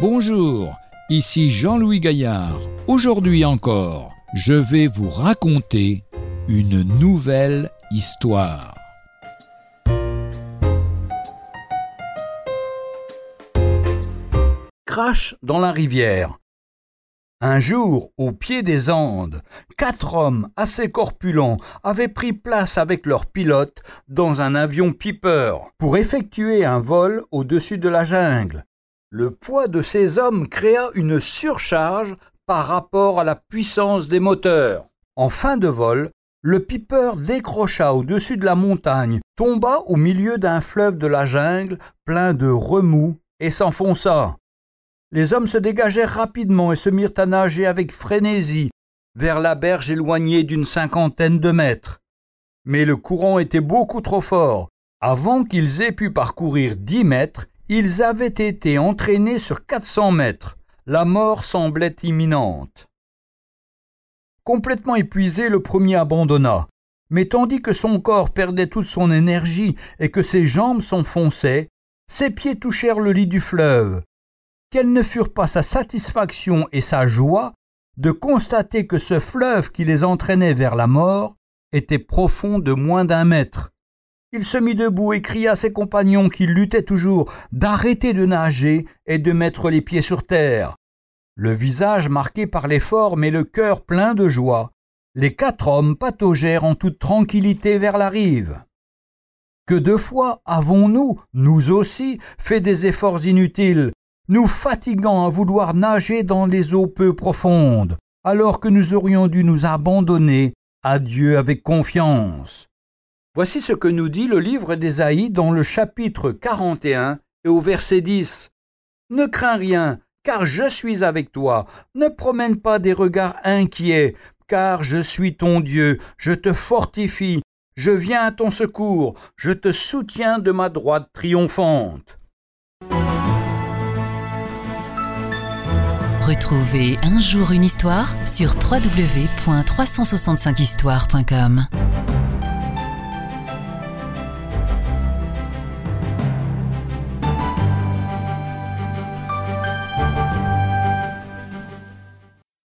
Bonjour, ici Jean-Louis Gaillard. Aujourd'hui encore, je vais vous raconter une nouvelle histoire. Crash dans la rivière. Un jour, au pied des Andes, quatre hommes assez corpulents avaient pris place avec leur pilote dans un avion Piper pour effectuer un vol au-dessus de la jungle. Le poids de ces hommes créa une surcharge par rapport à la puissance des moteurs. En fin de vol, le Piper décrocha au-dessus de la montagne, tomba au milieu d'un fleuve de la jungle plein de remous et s'enfonça. Les hommes se dégagèrent rapidement et se mirent à nager avec frénésie vers la berge éloignée d'une cinquantaine de mètres. Mais le courant était beaucoup trop fort. Avant qu'ils aient pu parcourir dix mètres, ils avaient été entraînés sur quatre cents mètres. La mort semblait imminente. Complètement épuisé, le premier abandonna. Mais tandis que son corps perdait toute son énergie et que ses jambes s'enfonçaient, ses pieds touchèrent le lit du fleuve quelles ne furent pas sa satisfaction et sa joie de constater que ce fleuve qui les entraînait vers la mort était profond de moins d'un mètre. Il se mit debout et cria à ses compagnons qui luttaient toujours d'arrêter de nager et de mettre les pieds sur terre. Le visage marqué par l'effort mais le cœur plein de joie, les quatre hommes pataugèrent en toute tranquillité vers la rive. Que de fois avons-nous, nous aussi, fait des efforts inutiles nous fatiguant à vouloir nager dans les eaux peu profondes, alors que nous aurions dû nous abandonner à Dieu avec confiance. Voici ce que nous dit le livre d'Ésaïe dans le chapitre 41 et au verset 10. Ne crains rien, car je suis avec toi. Ne promène pas des regards inquiets, car je suis ton Dieu, je te fortifie, je viens à ton secours, je te soutiens de ma droite triomphante. Retrouvez un jour une histoire sur www.365histoire.com.